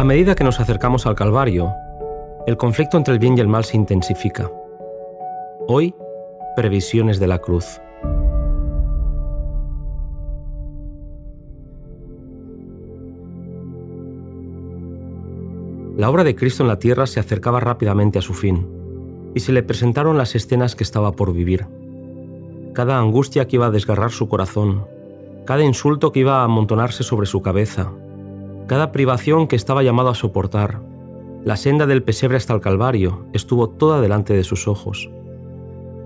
A medida que nos acercamos al Calvario, el conflicto entre el bien y el mal se intensifica. Hoy, previsiones de la cruz. La obra de Cristo en la tierra se acercaba rápidamente a su fin, y se le presentaron las escenas que estaba por vivir. Cada angustia que iba a desgarrar su corazón, cada insulto que iba a amontonarse sobre su cabeza, cada privación que estaba llamado a soportar, la senda del pesebre hasta el Calvario estuvo toda delante de sus ojos.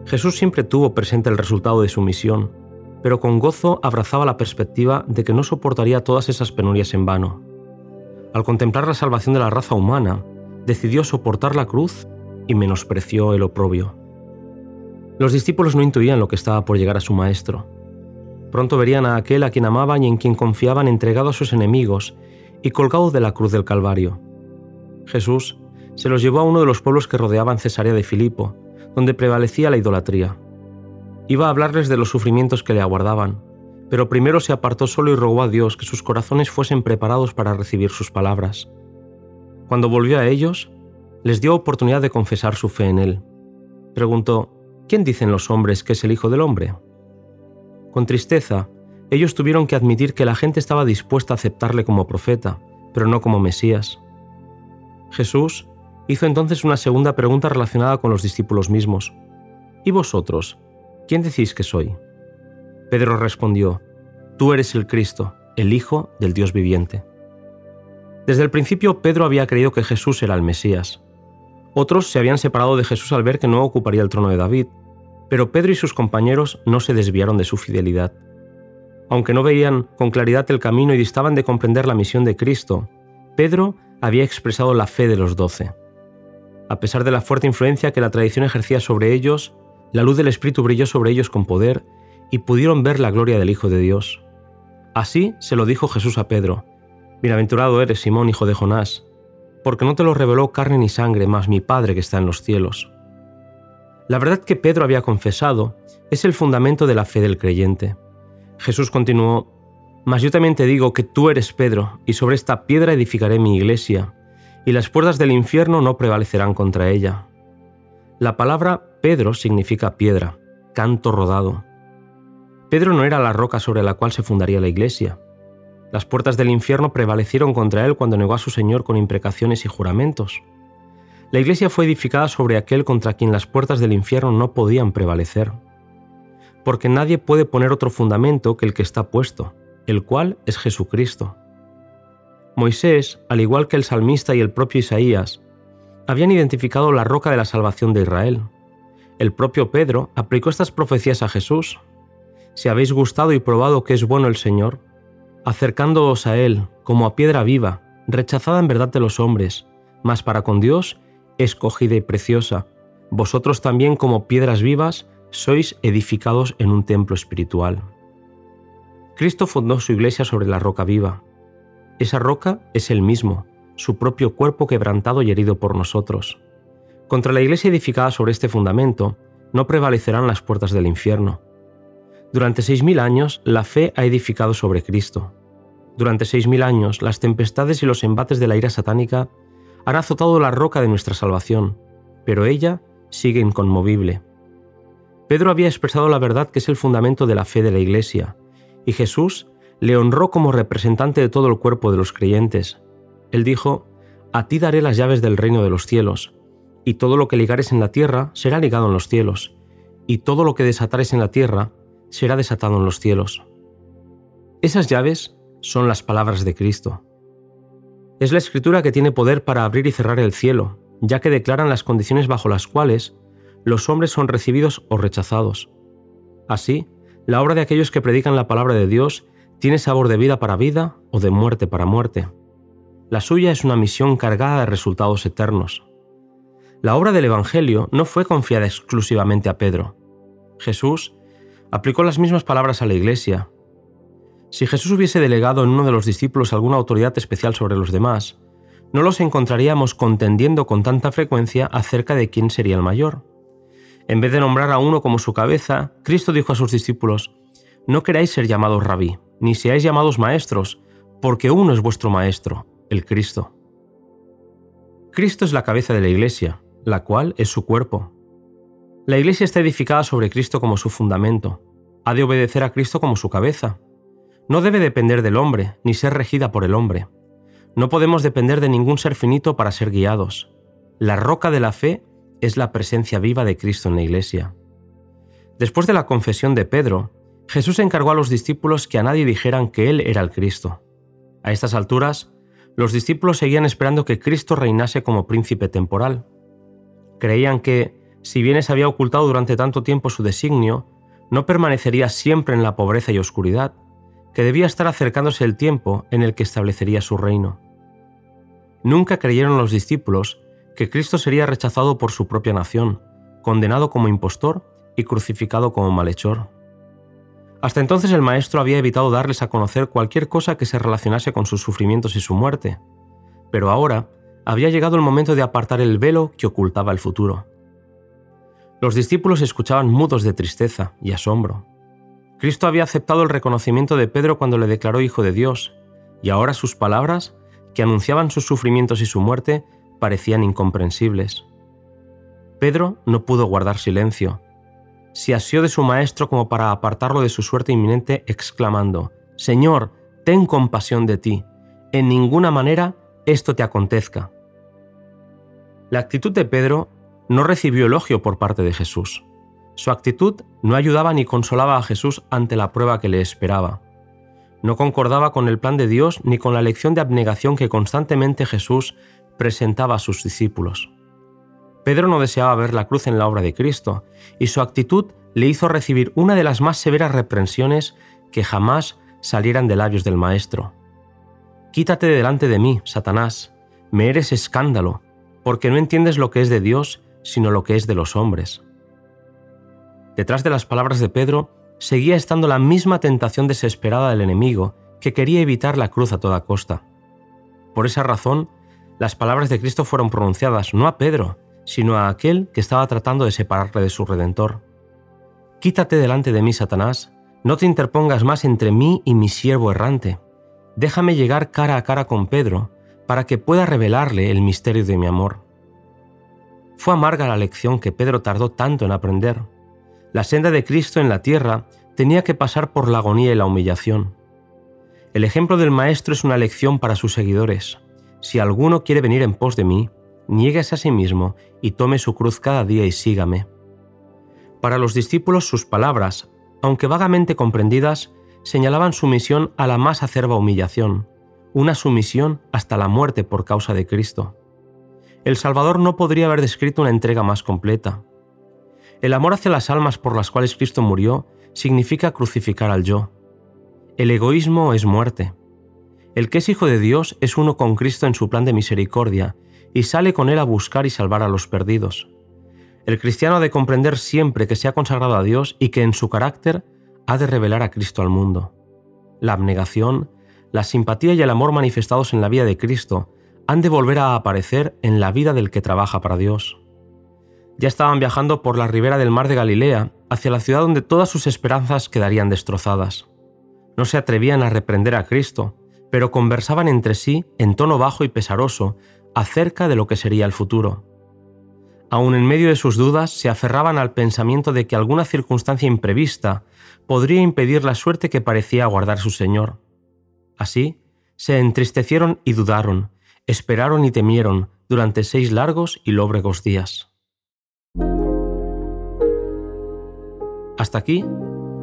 Jesús siempre tuvo presente el resultado de su misión, pero con gozo abrazaba la perspectiva de que no soportaría todas esas penurias en vano al contemplar la salvación de la raza humana, decidió soportar la cruz y menospreció el oprobio. Los discípulos no intuían lo que estaba por llegar a su Maestro. Pronto verían a aquel a quien amaban y en quien confiaban entregado a sus enemigos y colgado de la cruz del Calvario. Jesús se los llevó a uno de los pueblos que rodeaban Cesarea de Filipo, donde prevalecía la idolatría. Iba a hablarles de los sufrimientos que le aguardaban, pero primero se apartó solo y rogó a Dios que sus corazones fuesen preparados para recibir sus palabras. Cuando volvió a ellos, les dio oportunidad de confesar su fe en Él. Preguntó, ¿quién dicen los hombres que es el Hijo del Hombre? Con tristeza, ellos tuvieron que admitir que la gente estaba dispuesta a aceptarle como profeta, pero no como Mesías. Jesús hizo entonces una segunda pregunta relacionada con los discípulos mismos. ¿Y vosotros? ¿Quién decís que soy? Pedro respondió, Tú eres el Cristo, el Hijo del Dios viviente. Desde el principio Pedro había creído que Jesús era el Mesías. Otros se habían separado de Jesús al ver que no ocuparía el trono de David, pero Pedro y sus compañeros no se desviaron de su fidelidad. Aunque no veían con claridad el camino y distaban de comprender la misión de Cristo, Pedro había expresado la fe de los doce. A pesar de la fuerte influencia que la tradición ejercía sobre ellos, la luz del Espíritu brilló sobre ellos con poder y pudieron ver la gloria del Hijo de Dios. Así se lo dijo Jesús a Pedro, Bienaventurado eres, Simón, hijo de Jonás, porque no te lo reveló carne ni sangre, mas mi Padre que está en los cielos. La verdad que Pedro había confesado es el fundamento de la fe del creyente. Jesús continuó, Mas yo también te digo que tú eres Pedro, y sobre esta piedra edificaré mi iglesia, y las puertas del infierno no prevalecerán contra ella. La palabra Pedro significa piedra, canto rodado. Pedro no era la roca sobre la cual se fundaría la iglesia. Las puertas del infierno prevalecieron contra él cuando negó a su Señor con imprecaciones y juramentos. La iglesia fue edificada sobre aquel contra quien las puertas del infierno no podían prevalecer. Porque nadie puede poner otro fundamento que el que está puesto, el cual es Jesucristo. Moisés, al igual que el salmista y el propio Isaías, habían identificado la roca de la salvación de Israel. El propio Pedro aplicó estas profecías a Jesús si habéis gustado y probado que es bueno el Señor, acercándoos a Él como a piedra viva, rechazada en verdad de los hombres, mas para con Dios, escogida y preciosa, vosotros también como piedras vivas sois edificados en un templo espiritual. Cristo fundó su iglesia sobre la roca viva. Esa roca es Él mismo, su propio cuerpo quebrantado y herido por nosotros. Contra la iglesia edificada sobre este fundamento, no prevalecerán las puertas del infierno. Durante seis mil años, la fe ha edificado sobre Cristo. Durante seis mil años, las tempestades y los embates de la ira satánica han azotado la roca de nuestra salvación, pero ella sigue inconmovible. Pedro había expresado la verdad que es el fundamento de la fe de la Iglesia, y Jesús le honró como representante de todo el cuerpo de los creyentes. Él dijo, A ti daré las llaves del reino de los cielos, y todo lo que ligares en la tierra será ligado en los cielos, y todo lo que desatares en la tierra será desatado en los cielos. Esas llaves son las palabras de Cristo. Es la escritura que tiene poder para abrir y cerrar el cielo, ya que declaran las condiciones bajo las cuales los hombres son recibidos o rechazados. Así, la obra de aquellos que predican la palabra de Dios tiene sabor de vida para vida o de muerte para muerte. La suya es una misión cargada de resultados eternos. La obra del Evangelio no fue confiada exclusivamente a Pedro. Jesús aplicó las mismas palabras a la Iglesia. Si Jesús hubiese delegado en uno de los discípulos alguna autoridad especial sobre los demás, no los encontraríamos contendiendo con tanta frecuencia acerca de quién sería el mayor. En vez de nombrar a uno como su cabeza, Cristo dijo a sus discípulos, No queráis ser llamados rabí, ni seáis llamados maestros, porque uno es vuestro maestro, el Cristo. Cristo es la cabeza de la Iglesia, la cual es su cuerpo. La Iglesia está edificada sobre Cristo como su fundamento. Ha de obedecer a Cristo como su cabeza. No debe depender del hombre, ni ser regida por el hombre. No podemos depender de ningún ser finito para ser guiados. La roca de la fe es la presencia viva de Cristo en la Iglesia. Después de la confesión de Pedro, Jesús encargó a los discípulos que a nadie dijeran que Él era el Cristo. A estas alturas, los discípulos seguían esperando que Cristo reinase como príncipe temporal. Creían que, si bien se había ocultado durante tanto tiempo su designio, no permanecería siempre en la pobreza y oscuridad, que debía estar acercándose el tiempo en el que establecería su reino. Nunca creyeron los discípulos que Cristo sería rechazado por su propia nación, condenado como impostor y crucificado como malhechor. Hasta entonces el Maestro había evitado darles a conocer cualquier cosa que se relacionase con sus sufrimientos y su muerte, pero ahora había llegado el momento de apartar el velo que ocultaba el futuro. Los discípulos escuchaban mudos de tristeza y asombro. Cristo había aceptado el reconocimiento de Pedro cuando le declaró Hijo de Dios, y ahora sus palabras, que anunciaban sus sufrimientos y su muerte, parecían incomprensibles. Pedro no pudo guardar silencio, se asió de su maestro como para apartarlo de su suerte inminente, exclamando, Señor, ten compasión de ti, en ninguna manera esto te acontezca. La actitud de Pedro no recibió elogio por parte de Jesús. Su actitud no ayudaba ni consolaba a Jesús ante la prueba que le esperaba. No concordaba con el plan de Dios ni con la lección de abnegación que constantemente Jesús presentaba a sus discípulos. Pedro no deseaba ver la cruz en la obra de Cristo, y su actitud le hizo recibir una de las más severas reprensiones que jamás salieran de labios del Maestro. Quítate de delante de mí, Satanás, me eres escándalo, porque no entiendes lo que es de Dios, sino lo que es de los hombres. Detrás de las palabras de Pedro seguía estando la misma tentación desesperada del enemigo, que quería evitar la cruz a toda costa. Por esa razón, las palabras de Cristo fueron pronunciadas no a Pedro, sino a aquel que estaba tratando de separarle de su Redentor. Quítate delante de mí, Satanás, no te interpongas más entre mí y mi siervo errante. Déjame llegar cara a cara con Pedro, para que pueda revelarle el misterio de mi amor. Fue amarga la lección que Pedro tardó tanto en aprender. La senda de Cristo en la tierra tenía que pasar por la agonía y la humillación. El ejemplo del Maestro es una lección para sus seguidores. Si alguno quiere venir en pos de mí, niéguese a sí mismo y tome su cruz cada día y sígame. Para los discípulos sus palabras, aunque vagamente comprendidas, señalaban su misión a la más acerba humillación, una sumisión hasta la muerte por causa de Cristo. El Salvador no podría haber descrito una entrega más completa. El amor hacia las almas por las cuales Cristo murió significa crucificar al yo. El egoísmo es muerte. El que es hijo de Dios es uno con Cristo en su plan de misericordia y sale con él a buscar y salvar a los perdidos. El cristiano ha de comprender siempre que se ha consagrado a Dios y que en su carácter ha de revelar a Cristo al mundo. La abnegación, la simpatía y el amor manifestados en la vida de Cristo han de volver a aparecer en la vida del que trabaja para Dios. Ya estaban viajando por la ribera del mar de Galilea hacia la ciudad donde todas sus esperanzas quedarían destrozadas. No se atrevían a reprender a Cristo, pero conversaban entre sí en tono bajo y pesaroso acerca de lo que sería el futuro. Aun en medio de sus dudas, se aferraban al pensamiento de que alguna circunstancia imprevista podría impedir la suerte que parecía guardar su Señor. Así, se entristecieron y dudaron, esperaron y temieron durante seis largos y lóbregos días. Hasta aquí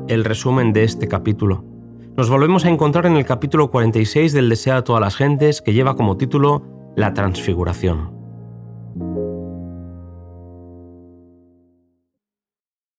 el resumen de este capítulo. Nos volvemos a encontrar en el capítulo 46 del Deseo a todas las gentes que lleva como título la transfiguración.